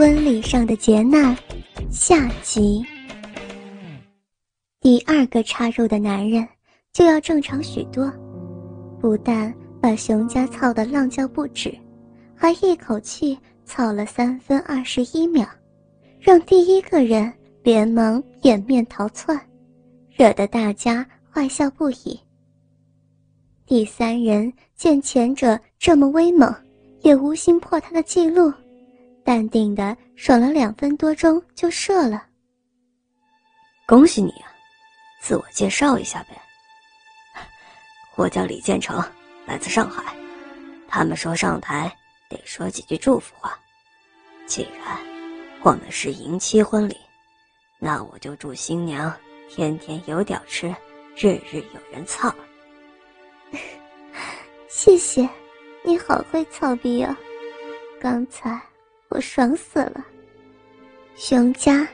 婚礼上的劫难，下集。第二个插入的男人就要正常许多，不但把熊家操得浪叫不止，还一口气操了三分二十一秒，让第一个人连忙掩面逃窜，惹得大家坏笑不已。第三人见前者这么威猛，也无心破他的记录。淡定的爽了两分多钟就射了。恭喜你啊！自我介绍一下呗。我叫李建成，来自上海。他们说上台得说几句祝福话。既然我们是迎妻婚礼，那我就祝新娘天天有屌吃，日日有人操。谢谢，你好会操逼啊！刚才。我爽死了！熊家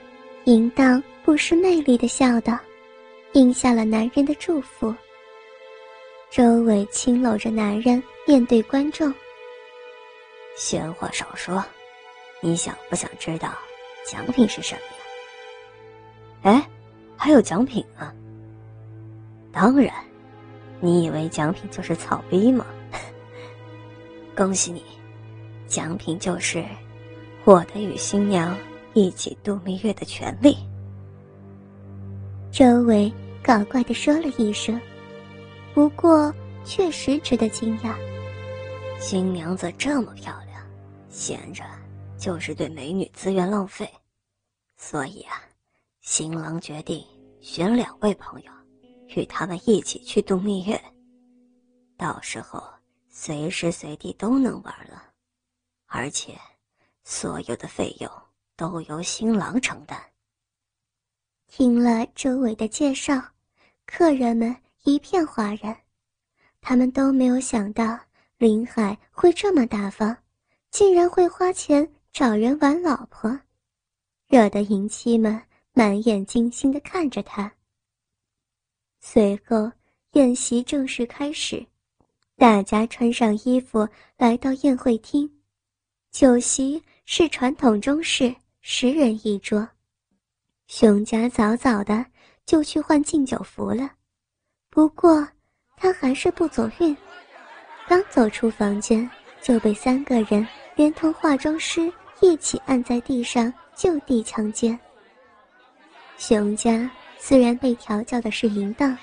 淫荡不失魅力的笑道，应下了男人的祝福。周围轻搂着男人，面对观众。闲话少说，你想不想知道奖品是什么呀？哎，还有奖品啊！当然，你以为奖品就是草逼吗？恭喜你，奖品就是。获得与新娘一起度蜜月的权利。周围搞怪的说了一声，不过确实值得惊讶。新娘子这么漂亮，闲着就是对美女资源浪费，所以啊，新郎决定选两位朋友，与他们一起去度蜜月。到时候随时随地都能玩了，而且。所有的费用都由新郎承担。听了周围的介绍，客人们一片哗然，他们都没有想到林海会这么大方，竟然会花钱找人玩老婆，惹得迎妻们满眼惊心的看着他。随后，宴席正式开始，大家穿上衣服来到宴会厅，酒席。是传统中式，十人一桌。熊家早早的就去换敬酒服了，不过他还是不走运，刚走出房间就被三个人连同化妆师一起按在地上就地强奸。熊家虽然被调教的是淫荡，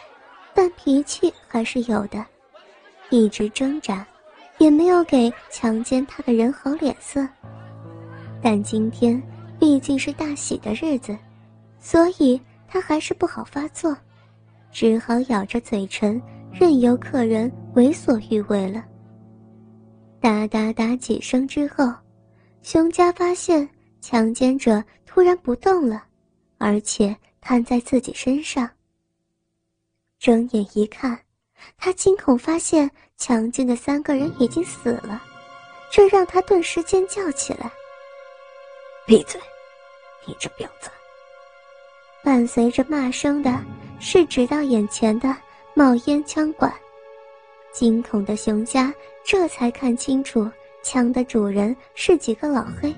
但脾气还是有的，一直挣扎，也没有给强奸他的人好脸色。但今天毕竟是大喜的日子，所以他还是不好发作，只好咬着嘴唇，任由客人为所欲为了。哒哒哒几声之后，熊家发现强奸者突然不动了，而且瘫在自己身上。睁眼一看，他惊恐发现强奸的三个人已经死了，这让他顿时尖叫起来。闭嘴！你这婊子！伴随着骂声的是直到眼前的冒烟枪管。惊恐的熊家这才看清楚枪的主人是几个老黑。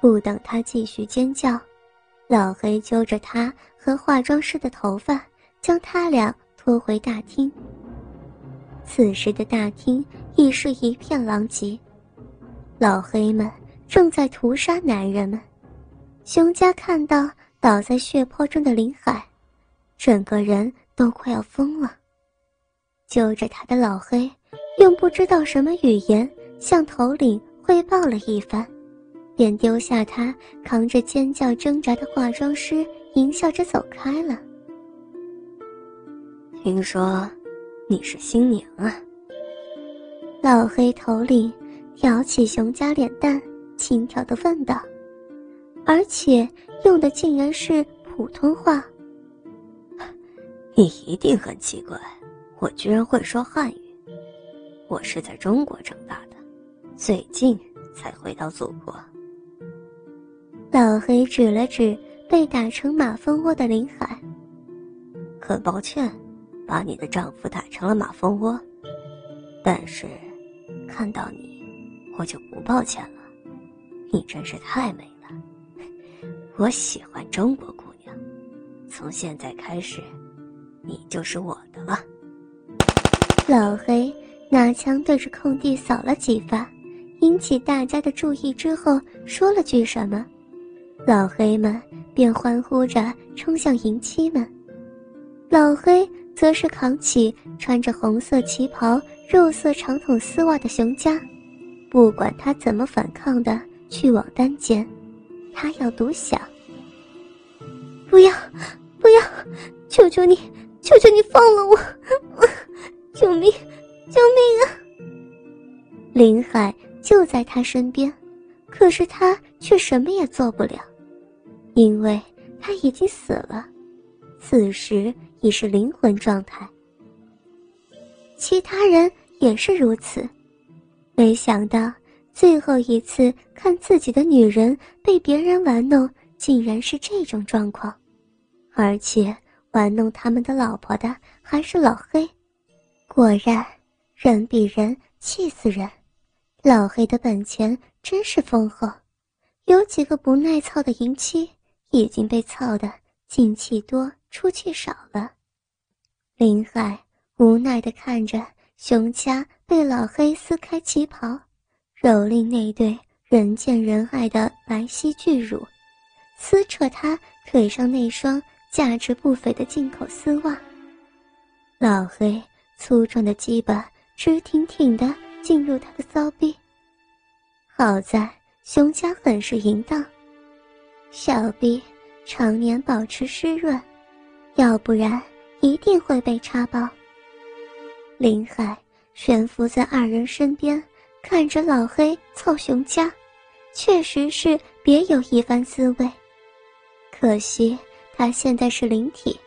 不等他继续尖叫，老黑揪着他和化妆师的头发，将他俩拖回大厅。此时的大厅已是一片狼藉，老黑们。正在屠杀男人们，熊家看到倒在血泊中的林海，整个人都快要疯了。揪着他的老黑，用不知道什么语言向头领汇报了一番，便丢下他扛着尖叫挣扎的化妆师，淫笑着走开了。听说你是新娘啊？老黑头领挑起熊家脸蛋。轻佻的问道，而且用的竟然是普通话。你一定很奇怪，我居然会说汉语。我是在中国长大的，最近才回到祖国。老黑指了指被打成马蜂窝的林海，很抱歉，把你的丈夫打成了马蜂窝。但是，看到你，我就不抱歉了。你真是太美了，我喜欢中国姑娘。从现在开始，你就是我的了。老黑拿枪对着空地扫了几发，引起大家的注意之后，说了句什么，老黑们便欢呼着冲向迎妻们。老黑则是扛起穿着红色旗袍、肉色长筒丝袜的熊家，不管他怎么反抗的去往单间，他要独享。不要，不要，求求你，求求你放了我！救命，救命啊！林海就在他身边，可是他却什么也做不了，因为他已经死了，此时已是灵魂状态。其他人也是如此，没想到最后一次看自己的女人被别人玩弄，竟然是这种状况，而且玩弄他们的老婆的还是老黑。果然，人比人气死人。老黑的本钱真是丰厚，有几个不耐操的淫妻已经被操得进气多出气少了。林海无奈地看着熊家被老黑撕开旗袍，蹂躏那对人见人爱的白皙巨乳，撕扯他腿上那双价值不菲的进口丝袜。老黑。粗壮的鸡巴直挺挺地进入他的骚逼。好在熊家很是淫荡，小臂常年保持湿润，要不然一定会被插爆。林海悬浮在二人身边，看着老黑操熊家，确实是别有一番滋味。可惜他现在是灵体，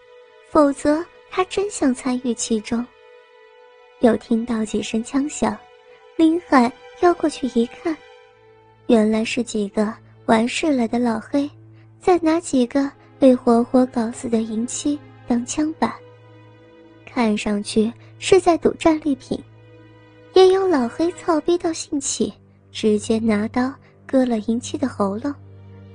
否则他真想参与其中。又听到几声枪响，林海要过去一看，原来是几个完事了的老黑，在拿几个被活活搞死的淫妻当枪板。看上去是在赌战利品，也有老黑操逼到兴起，直接拿刀割了银七的喉咙，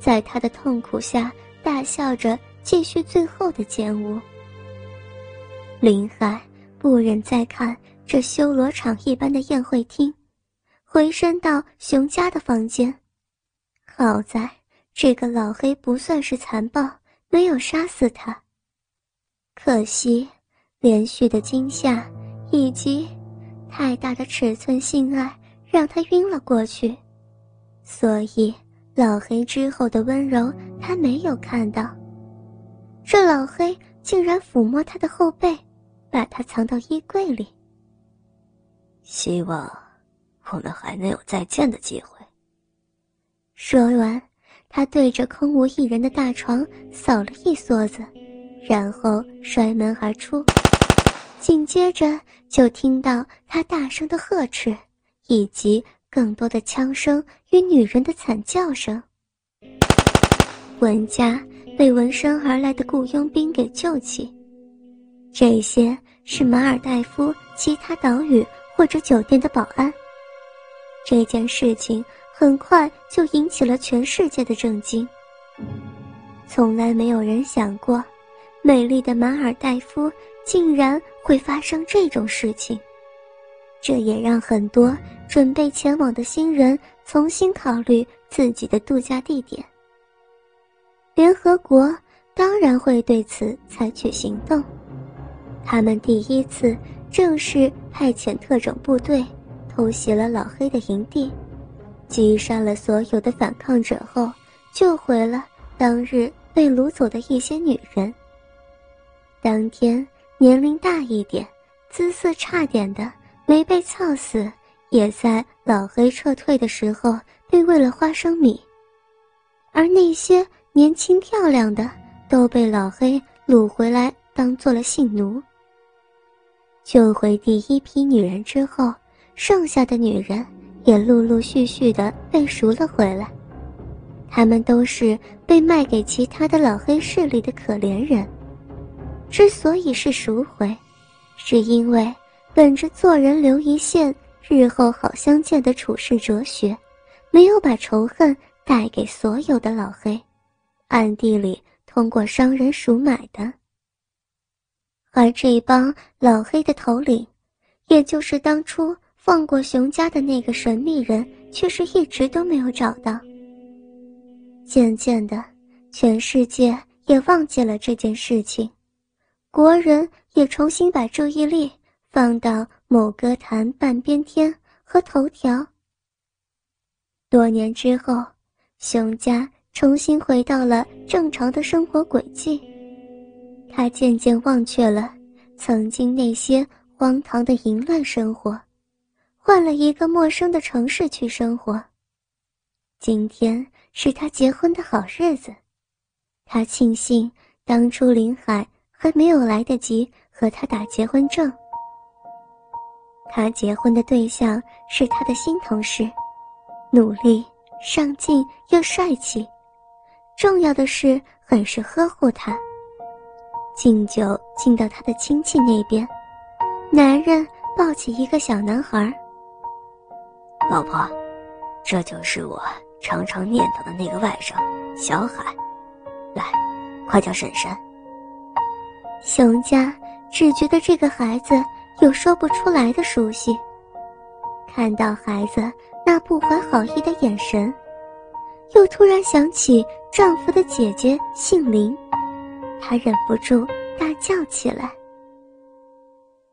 在他的痛苦下大笑着继续最后的奸污。林海不忍再看。这修罗场一般的宴会厅，回身到熊家的房间。好在这个老黑不算是残暴，没有杀死他。可惜连续的惊吓以及太大的尺寸性爱让他晕了过去，所以老黑之后的温柔他没有看到。这老黑竟然抚摸他的后背，把他藏到衣柜里。希望我们还能有再见的机会。说完，他对着空无一人的大床扫了一梭子，然后摔门而出。紧接着就听到他大声的呵斥，以及更多的枪声与女人的惨叫声。文家被闻声而来的雇佣兵给救起，这些是马尔代夫其他岛屿。或者酒店的保安。这件事情很快就引起了全世界的震惊。从来没有人想过，美丽的马尔代夫竟然会发生这种事情。这也让很多准备前往的新人重新考虑自己的度假地点。联合国当然会对此采取行动。他们第一次。正式派遣特种部队偷袭了老黑的营地，击杀了所有的反抗者后，救回了当日被掳走的一些女人。当天年龄大一点、姿色差点的没被操死，也在老黑撤退的时候被喂了花生米，而那些年轻漂亮的都被老黑掳回来当做了性奴。救回第一批女人之后，剩下的女人也陆陆续续的被赎了回来。她们都是被卖给其他的老黑势力的可怜人。之所以是赎回，是因为本着做人留一线，日后好相见的处世哲学，没有把仇恨带给所有的老黑，暗地里通过商人赎买的。而这帮老黑的头领，也就是当初放过熊家的那个神秘人，却是一直都没有找到。渐渐的，全世界也忘记了这件事情，国人也重新把注意力放到某歌坛半边天和头条。多年之后，熊家重新回到了正常的生活轨迹。他渐渐忘却了曾经那些荒唐的淫乱生活，换了一个陌生的城市去生活。今天是他结婚的好日子，他庆幸当初林海还没有来得及和他打结婚证。他结婚的对象是他的新同事。努力、上进又帅气，重要的是很是呵护他。敬酒敬到他的亲戚那边，男人抱起一个小男孩。老婆，这就是我常常念叨的那个外甥小海，来，快叫婶婶。熊家只觉得这个孩子有说不出来的熟悉，看到孩子。那不怀好意的眼神，又突然想起丈夫的姐姐姓林，她忍不住大叫起来。